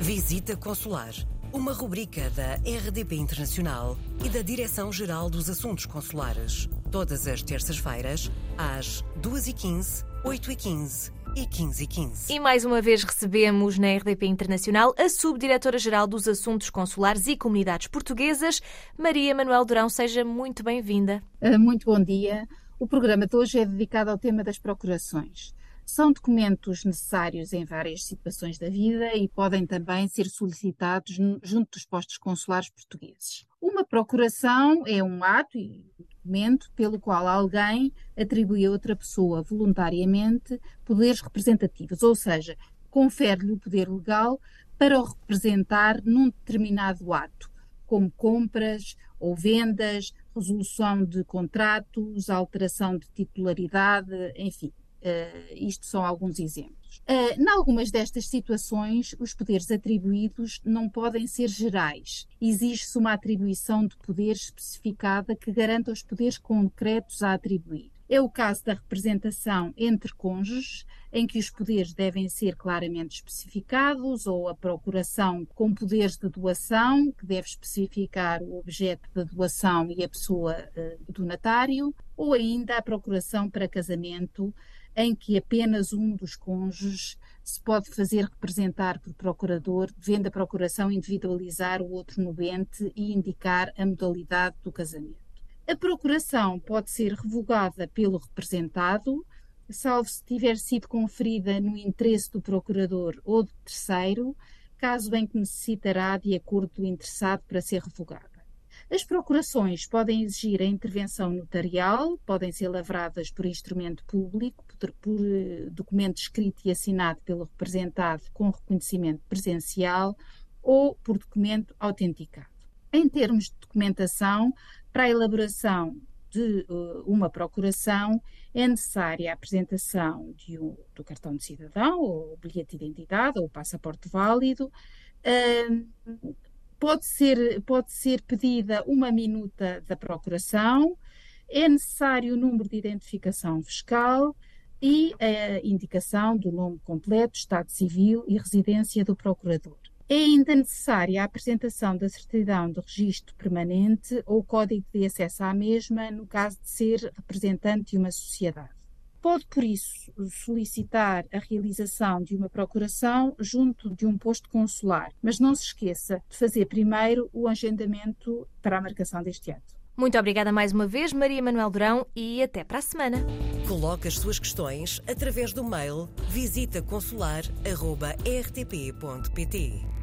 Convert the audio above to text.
Visita Consular, uma rubrica da RDP Internacional e da Direção-Geral dos Assuntos Consulares. Todas as terças-feiras, às 2h15, 8h15 e 15h15. E mais uma vez recebemos na RDP Internacional a Subdiretora-Geral dos Assuntos Consulares e Comunidades Portuguesas, Maria Manuel Durão. Seja muito bem-vinda. Ah, muito bom dia. O programa de hoje é dedicado ao tema das procurações. São documentos necessários em várias situações da vida e podem também ser solicitados junto dos postos consulares portugueses. Uma procuração é um ato e documento pelo qual alguém atribui a outra pessoa voluntariamente poderes representativos, ou seja, confere-lhe o poder legal para o representar num determinado ato, como compras ou vendas, resolução de contratos, alteração de titularidade, enfim. Uh, isto são alguns exemplos. Uh, em algumas destas situações, os poderes atribuídos não podem ser gerais. Exige-se uma atribuição de poder especificada que garanta os poderes concretos a atribuir. É o caso da representação entre cônjuges, em que os poderes devem ser claramente especificados, ou a procuração com poderes de doação, que deve especificar o objeto da doação e a pessoa uh, donatário, ou ainda a procuração para casamento, em que apenas um dos cônjuges se pode fazer representar por procurador, devendo a procuração individualizar o outro nubente e indicar a modalidade do casamento. A procuração pode ser revogada pelo representado, salvo se tiver sido conferida no interesse do procurador ou do terceiro, caso bem que necessitará de acordo do interessado para ser revogada. As procurações podem exigir a intervenção notarial, podem ser lavradas por instrumento público, por, por uh, documento escrito e assinado pelo representado com reconhecimento presencial ou por documento autenticado. Em termos de documentação, para a elaboração de uh, uma procuração é necessária a apresentação um, do cartão de cidadão, ou bilhete de identidade, ou passaporte válido, uh, pode ser, pode ser pedida uma minuta da procuração, é necessário o número de identificação fiscal e a indicação do nome completo, estado civil e residência do procurador. É ainda necessária a apresentação da certidão de registro permanente ou código de acesso à mesma, no caso de ser representante de uma sociedade. Pode, por isso, solicitar a realização de uma procuração junto de um posto consular, mas não se esqueça de fazer primeiro o agendamento para a marcação deste ato. Muito obrigada mais uma vez, Maria Manuel Durão, e até para a semana. Coloque as suas questões através do mail visitaconsular.rtp.pt.